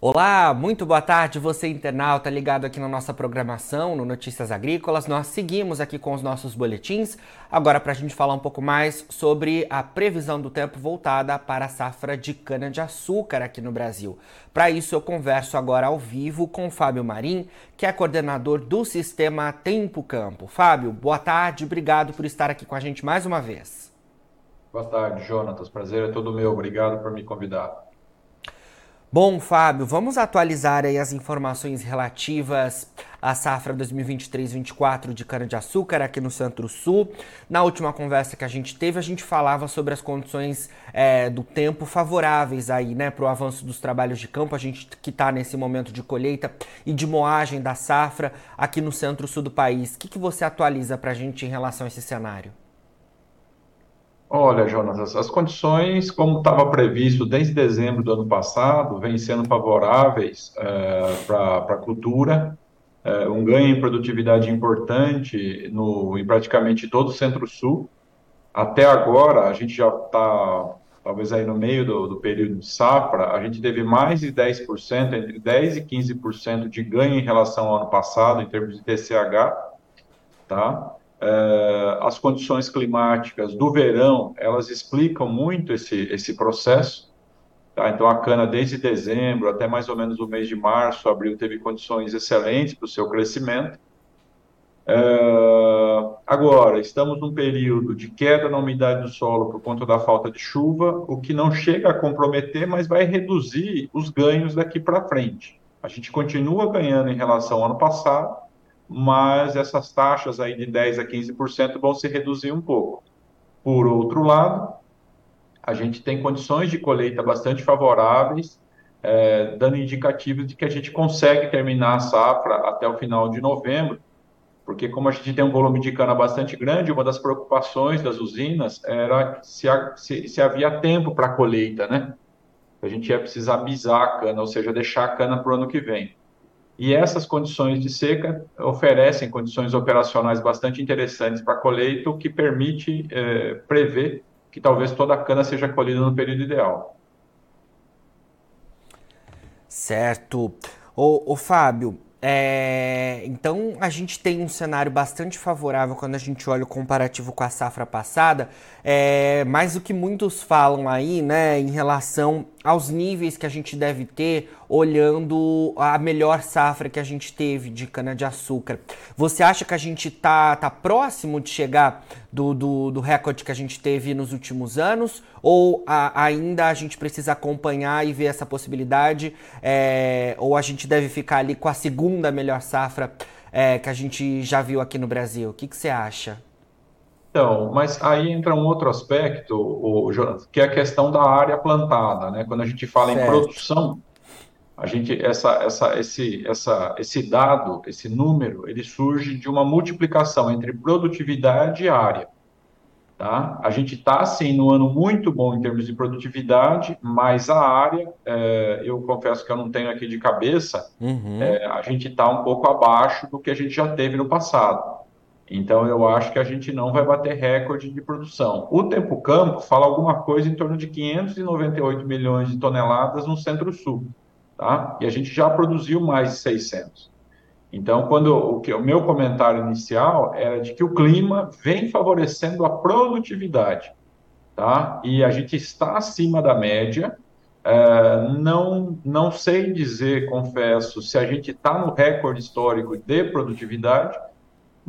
Olá, muito boa tarde, você internauta ligado aqui na nossa programação, no Notícias Agrícolas. Nós seguimos aqui com os nossos boletins, agora para a gente falar um pouco mais sobre a previsão do tempo voltada para a safra de cana-de-açúcar aqui no Brasil. Para isso, eu converso agora ao vivo com o Fábio Marim, que é coordenador do sistema Tempo Campo. Fábio, boa tarde, obrigado por estar aqui com a gente mais uma vez. Boa tarde, Jonatas. Prazer é todo meu. Obrigado por me convidar. Bom, Fábio, vamos atualizar aí as informações relativas à safra 2023-24 de cana-de-açúcar aqui no Centro-Sul. Na última conversa que a gente teve, a gente falava sobre as condições é, do tempo favoráveis aí, né, para o avanço dos trabalhos de campo. A gente que está nesse momento de colheita e de moagem da safra aqui no Centro-Sul do país. O que, que você atualiza para a gente em relação a esse cenário? Olha, Jonas, as condições, como estava previsto desde dezembro do ano passado, vêm sendo favoráveis é, para a cultura, é, um ganho em produtividade importante no, em praticamente todo o Centro-Sul. Até agora, a gente já está, talvez aí no meio do, do, período de safra, a gente teve mais de 10%, entre 10% e 15% de ganho em relação ao ano passado, em termos de TCH, tá? Uh, as condições climáticas do verão, elas explicam muito esse, esse processo. Tá? Então, a cana, desde dezembro até mais ou menos o mês de março, abril, teve condições excelentes para o seu crescimento. Uh, agora, estamos num período de queda na umidade do solo por conta da falta de chuva, o que não chega a comprometer, mas vai reduzir os ganhos daqui para frente. A gente continua ganhando em relação ao ano passado, mas essas taxas aí de 10 a 15% vão se reduzir um pouco. Por outro lado, a gente tem condições de colheita bastante favoráveis, é, dando indicativos de que a gente consegue terminar a safra até o final de novembro, porque como a gente tem um volume de cana bastante grande, uma das preocupações das usinas era se, se, se havia tempo para a colheita, né? A gente ia precisar bisar a cana, ou seja, deixar a cana para o ano que vem. E essas condições de seca oferecem condições operacionais bastante interessantes para a colheita, o que permite é, prever que talvez toda a cana seja colhida no período ideal. Certo. Ô Fábio, é, então a gente tem um cenário bastante favorável quando a gente olha o comparativo com a safra passada, é, mas o que muitos falam aí, né, em relação aos níveis que a gente deve ter olhando a melhor safra que a gente teve de cana-de-açúcar. Você acha que a gente tá, tá próximo de chegar do, do, do recorde que a gente teve nos últimos anos? Ou a, ainda a gente precisa acompanhar e ver essa possibilidade? É, ou a gente deve ficar ali com a segunda melhor safra é, que a gente já viu aqui no Brasil? O que, que você acha? Então, mas aí entra um outro aspecto, o, que é a questão da área plantada, né? Quando a gente fala certo. em produção, a gente essa, essa, esse, essa, esse dado, esse número, ele surge de uma multiplicação entre produtividade e área. Tá? A gente está, sim, no ano muito bom em termos de produtividade, mas a área, é, eu confesso que eu não tenho aqui de cabeça, uhum. é, a gente está um pouco abaixo do que a gente já teve no passado. Então, eu acho que a gente não vai bater recorde de produção. O Tempo Campo fala alguma coisa em torno de 598 milhões de toneladas no Centro-Sul, tá? E a gente já produziu mais de 600. Então, quando o, que, o meu comentário inicial era de que o clima vem favorecendo a produtividade, tá? E a gente está acima da média. É, não, não sei dizer, confesso, se a gente está no recorde histórico de produtividade,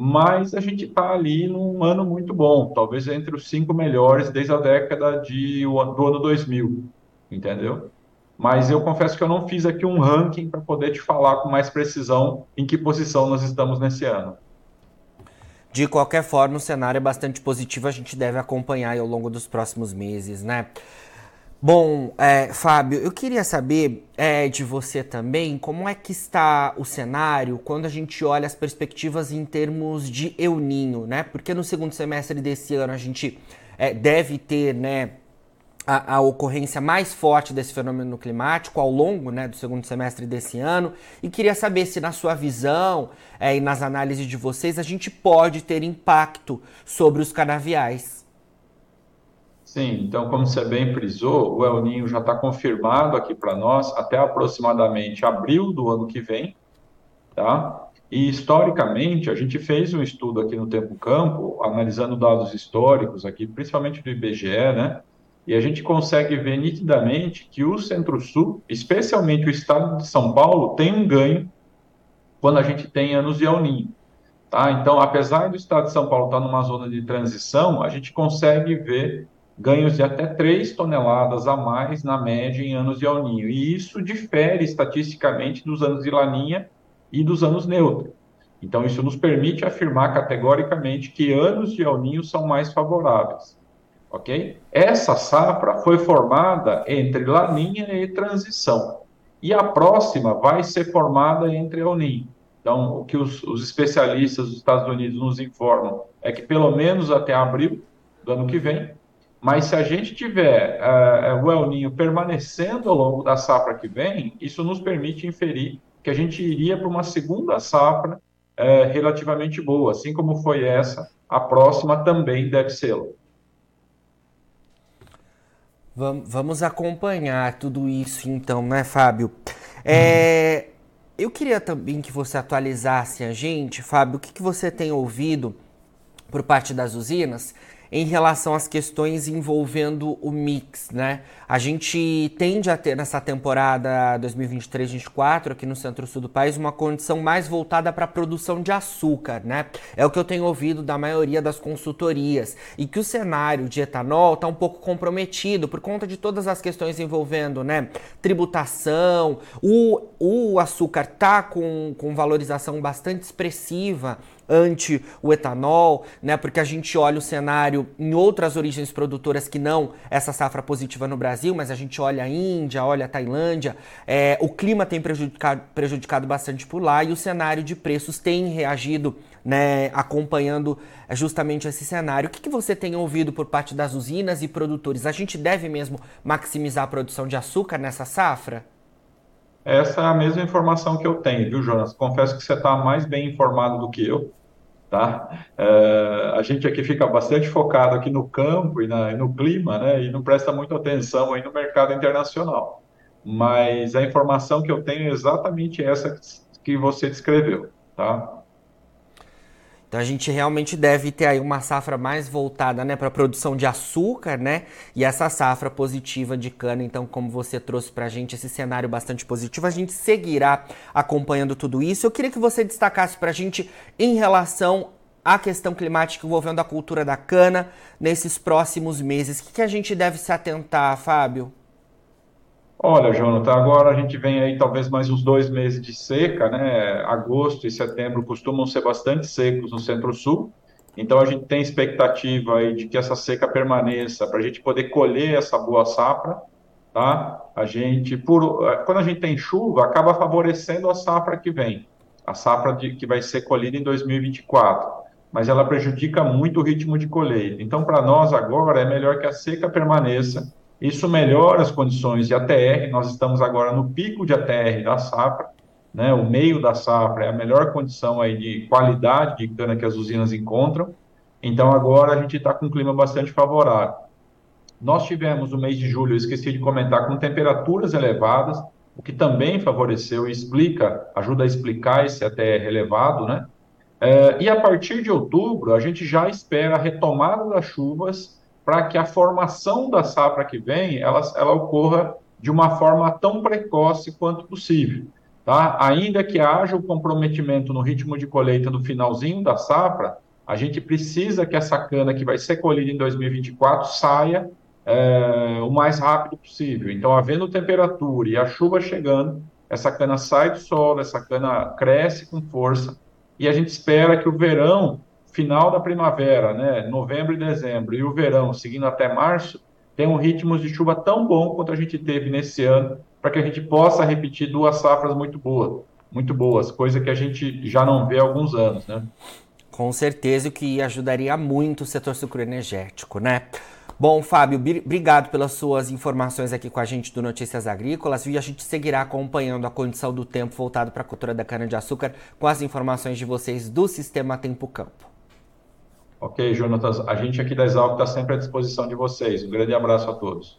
mas a gente está ali num ano muito bom, talvez entre os cinco melhores desde a década de, do ano 2000, entendeu? Mas eu confesso que eu não fiz aqui um ranking para poder te falar com mais precisão em que posição nós estamos nesse ano. De qualquer forma, o cenário é bastante positivo, a gente deve acompanhar ao longo dos próximos meses, né? Bom, é, Fábio, eu queria saber é, de você também como é que está o cenário quando a gente olha as perspectivas em termos de El Ninho, né? Porque no segundo semestre desse ano a gente é, deve ter, né, a, a, ocorrência mais forte desse fenômeno climático ao longo né, do segundo semestre desse ano e queria saber se na sua visão é, e nas análises de vocês a gente pode ter impacto sobre os canaviais. Sim, então, como você bem frisou, o El Ninho já está confirmado aqui para nós até aproximadamente abril do ano que vem, tá? E historicamente, a gente fez um estudo aqui no Tempo Campo, analisando dados históricos aqui, principalmente do IBGE, né? E a gente consegue ver nitidamente que o Centro-Sul, especialmente o estado de São Paulo, tem um ganho quando a gente tem anos de El Ninho. Tá? Então, apesar do estado de São Paulo estar numa zona de transição, a gente consegue ver ganhos de até 3 toneladas a mais na média em anos de El Ninho. E isso difere estatisticamente dos anos de Laninha e dos anos neutros. Então, isso nos permite afirmar categoricamente que anos de El Ninho são mais favoráveis. Ok? Essa safra foi formada entre Laninha e transição. E a próxima vai ser formada entre El Ninho. Então, o que os, os especialistas dos Estados Unidos nos informam é que pelo menos até abril do ano que vem, mas se a gente tiver uh, o El Ninho permanecendo ao longo da safra que vem, isso nos permite inferir que a gente iria para uma segunda safra uh, relativamente boa, assim como foi essa, a próxima também deve ser. Vamos acompanhar tudo isso então, né, Fábio? É, eu queria também que você atualizasse a gente, Fábio, o que, que você tem ouvido por parte das usinas em relação às questões envolvendo o mix, né? A gente tende a ter nessa temporada 2023-24 aqui no centro-sul do país uma condição mais voltada para a produção de açúcar, né? É o que eu tenho ouvido da maioria das consultorias e que o cenário de etanol está um pouco comprometido por conta de todas as questões envolvendo, né? Tributação, o, o açúcar tá com, com valorização bastante expressiva ante o etanol, né? Porque a gente olha o cenário em outras origens produtoras que não essa safra positiva no Brasil, mas a gente olha a Índia, olha a Tailândia, é, o clima tem prejudicado, prejudicado bastante por lá e o cenário de preços tem reagido, né? Acompanhando justamente esse cenário. O que, que você tem ouvido por parte das usinas e produtores? A gente deve mesmo maximizar a produção de açúcar nessa safra? Essa é a mesma informação que eu tenho, viu, Jonas? Confesso que você está mais bem informado do que eu tá? É, a gente aqui fica bastante focado aqui no campo e, na, e, no clima, né? E não presta muita atenção aí no mercado internacional. Mas a informação que eu tenho é exatamente essa que você descreveu, tá? Então a gente realmente deve ter aí uma safra mais voltada, né, para a produção de açúcar, né? E essa safra positiva de cana, então como você trouxe para a gente esse cenário bastante positivo, a gente seguirá acompanhando tudo isso. Eu queria que você destacasse para a gente em relação à questão climática envolvendo a cultura da cana nesses próximos meses. O que, que a gente deve se atentar, Fábio? Olha, Jonathan, agora a gente vem aí talvez mais uns dois meses de seca, né? Agosto e setembro costumam ser bastante secos no Centro-Sul, então a gente tem expectativa aí de que essa seca permaneça para a gente poder colher essa boa safra, tá? A gente, por, quando a gente tem chuva, acaba favorecendo a safra que vem, a safra de, que vai ser colhida em 2024, mas ela prejudica muito o ritmo de colheita. Então, para nós agora é melhor que a seca permaneça isso melhora as condições de ATR. Nós estamos agora no pico de ATR da safra, né? O meio da safra é a melhor condição aí de qualidade de cana que as usinas encontram. Então agora a gente está com um clima bastante favorável. Nós tivemos no mês de julho, eu esqueci de comentar, com temperaturas elevadas, o que também favoreceu e explica, ajuda a explicar esse ATR elevado, né? É, e a partir de outubro, a gente já espera a retomada das chuvas para que a formação da safra que vem ela, ela ocorra de uma forma tão precoce quanto possível. Tá? Ainda que haja o comprometimento no ritmo de colheita do finalzinho da safra, a gente precisa que essa cana que vai ser colhida em 2024 saia é, o mais rápido possível. Então, havendo temperatura e a chuva chegando, essa cana sai do solo, essa cana cresce com força e a gente espera que o verão final da primavera, né, novembro e dezembro, e o verão seguindo até março, tenham ritmos de chuva tão bom quanto a gente teve nesse ano, para que a gente possa repetir duas safras muito boas, muito boas, coisa que a gente já não vê há alguns anos, né? Com certeza, que ajudaria muito o setor sucroenergético, né? Bom, Fábio, obrigado pelas suas informações aqui com a gente do Notícias Agrícolas e a gente seguirá acompanhando a condição do tempo voltado para a cultura da cana-de-açúcar com as informações de vocês do Sistema Tempo Campo. Ok, Jonatas, a gente aqui da Exalc está sempre à disposição de vocês. Um grande abraço a todos.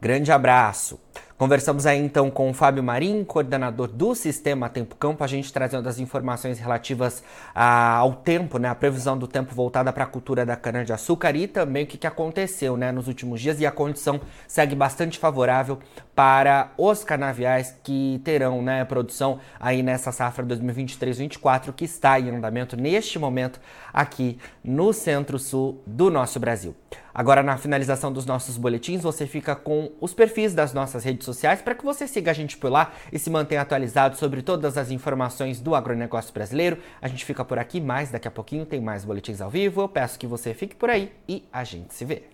Grande abraço. Conversamos aí então com o Fábio Marim, coordenador do Sistema Tempo Campo, a gente trazendo as informações relativas a, ao tempo, né, a previsão do tempo voltada para a cultura da cana-de-açúcar e também o que, que aconteceu né, nos últimos dias e a condição segue bastante favorável para os canaviais que terão né, produção aí nessa safra 2023-24 que está em andamento neste momento aqui no centro-sul do nosso Brasil. Agora, na finalização dos nossos boletins, você fica com os perfis das nossas redes sociais para que você siga a gente por lá e se mantenha atualizado sobre todas as informações do agronegócio brasileiro. A gente fica por aqui, mas daqui a pouquinho tem mais boletins ao vivo. Eu peço que você fique por aí e a gente se vê.